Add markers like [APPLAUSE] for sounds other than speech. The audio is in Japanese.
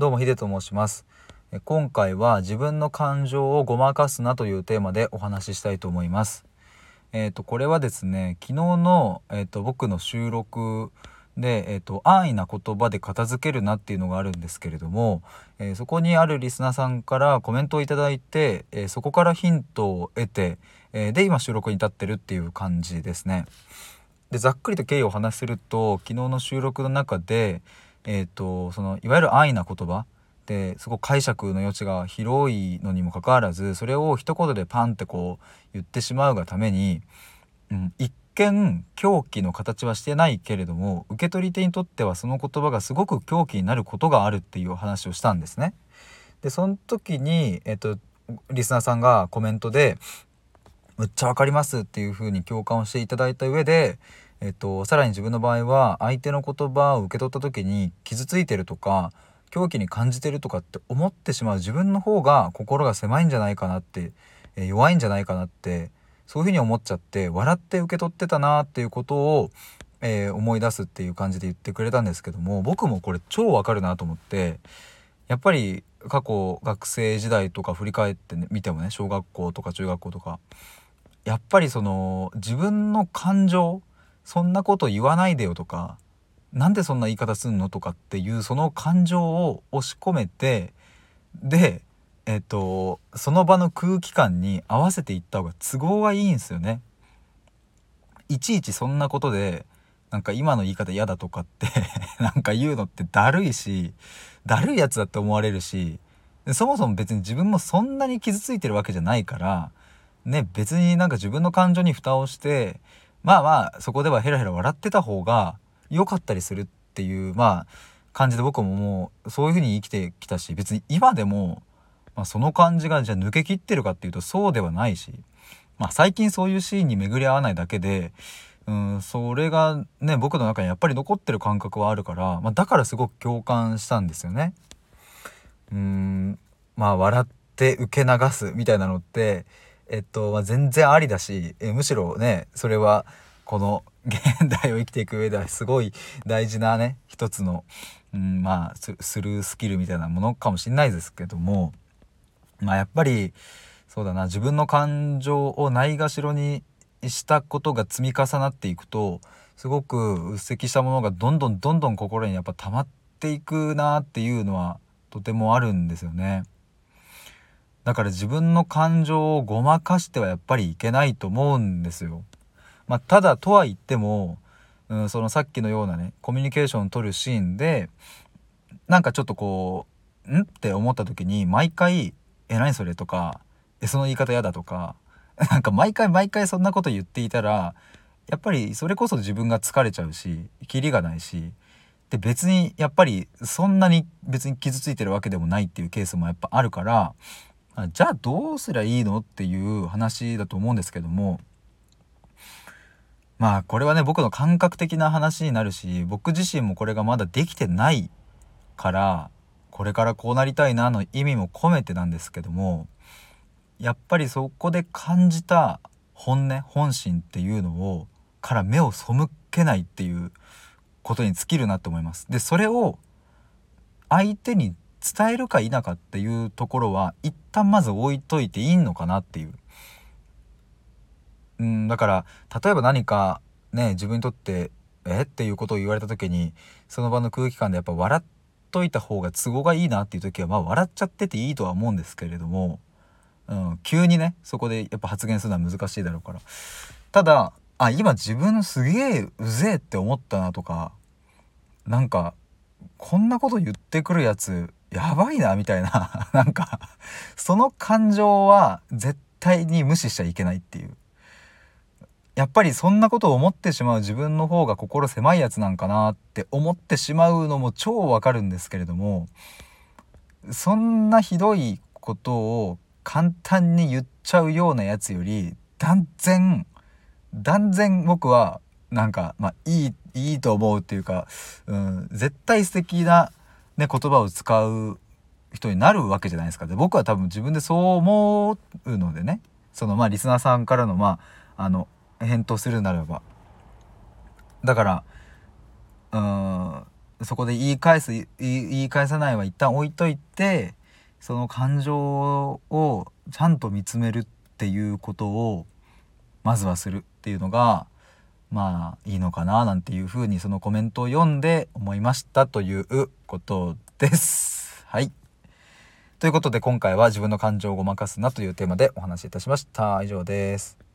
どうもヒデと申します今回は自分の感情をごまかすなというテーマでお話ししたいと思いますえっ、ー、とこれはですね昨日のえっ、ー、と僕の収録で、えーと、安易な言葉で片付けるなっていうのがあるんですけれども、えー、そこにあるリスナーさんからコメントを頂いて、えー、そこからヒントを得て、えー、で今収録に至ってるっていう感じですね。でざっくりと経緯をお話しすると昨日の収録の中で、えーと、そのいわゆる安易な言葉ですごく解釈の余地が広いのにもかかわらずそれを一言でパンってこう言ってしまうがために、うん、一見狂気の形はしてないけれども受け取り手にとってはその言葉がすごく狂気になることがあるっていう話をしたんですね。でその時に、えっと、リスナーさんがコメントで「むっちゃ分かります」っていう風に共感をしていただいた上でえっと、さらに自分の場合は相手の言葉を受け取った時に傷ついてるとか狂気に感じてるとかって思ってしまう自分の方が心が狭いんじゃないかなって、え弱いんじゃないかなってそういうふうに思っちゃって笑って受け取ってたなっていうことを、えー、思い出すっていう感じで言ってくれたんですけども僕もこれ超わかるなと思ってやっぱり過去学生時代とか振り返ってみ、ね、てもね小学校とか中学校とかやっぱりその自分の感情そんなこと言わないでよとかなんでそんな言い方すんのとかっていうその感情を押し込めてでえっとその場の空気感に合わせていった方が都合がいいんですよね。いちいちそんなことでなんか今の言い方嫌だとかって [LAUGHS] なんか言うのってだるいしだるいやつだって思われるしそもそも別に自分もそんなに傷ついてるわけじゃないからね別になんか自分の感情に蓋をしてまあまあそこではヘラヘラ笑ってた方が良かったりするっていうまあ感じで僕ももうそういう風に生きてきたし別に今でも、まあ、その感じがじゃあ抜けきってるかっていうとそうではないし、まあ、最近そういうシーンに巡り合わないだけでうんそれがね僕の中にやっぱり残ってる感覚はあるから、まあ、だからすごく共感したんですよね。うんまあ笑って受け流すみたいなのってえっと、まあ、全然ありだし、えむしろねそれはこの [LAUGHS] 現代を生きていく上ではすごい大事なね一つの、うん、まあスルースキルみたいなものかもしんないですけどもまあやっぱりそうだな自分の感情をないがしろにしたことが積み重なっていくとすごく鬱積したものがどんどんどんどん心にやっぱ溜まっていくなっていうのはとてもあるんですよね。だから自分の感情をごまかしてはやっぱりいけないと思うんですよ。まあ、ただとは言っても、うん、そのさっきのようなねコミュニケーションを取るシーンでなんかちょっとこう「ん?」って思った時に毎回「え何それ?」とか「えその言い方嫌だ」とか [LAUGHS] なんか毎回毎回そんなこと言っていたらやっぱりそれこそ自分が疲れちゃうしキリがないしで別にやっぱりそんなに別に傷ついてるわけでもないっていうケースもやっぱあるからじゃあどうすりゃいいのっていう話だと思うんですけどもまあこれはね僕の感覚的な話になるし僕自身もこれがまだできてないからこれからこうなりたいなの意味も込めてなんですけどもやっぱりそこで感じた本音本心っていうのをから目を背けないっていうことに尽きるなと思います。でそれを相手に伝えるか否かっていうところは一旦まず置いといていいのかなっていう。うん、だから例えば何かね自分にとってえ？っていうことを言われた時にその場の空気感でやっぱ笑っといた方が都合がいいなっていう時はまあ笑っちゃってていいとは思うんですけれども、うん、急にねそこでやっぱ発言するのは難しいだろうからただあ今自分すげえうぜえって思ったなとかなんかこんなこと言ってくるやつやばいなみたいな。[LAUGHS] なんかその感情は絶対に無視しちゃいけないっていう。やっぱりそんなことを思ってしまう自分の方が心狭いやつなんかなって思ってしまうのも超わかるんですけれどもそんなひどいことを簡単に言っちゃうようなやつより断然断然僕はなんかまあいいいいと思うっていうか、うん、絶対素敵なね、言葉を使う人になるわけじゃないですか。で僕は多分自分でそう思うのでね。そのまあリスナーさんからのまああの返答するならば。だからうんそこで言い返す言い返さないは一旦置いといてその感情をちゃんと見つめるっていうことをまずはするっていうのがまあいいのかななんていうふうにそのコメントを読んで思いましたということです。はい。ということで今回は自分の感情をごまかすなというテーマでお話しいたしました。以上です。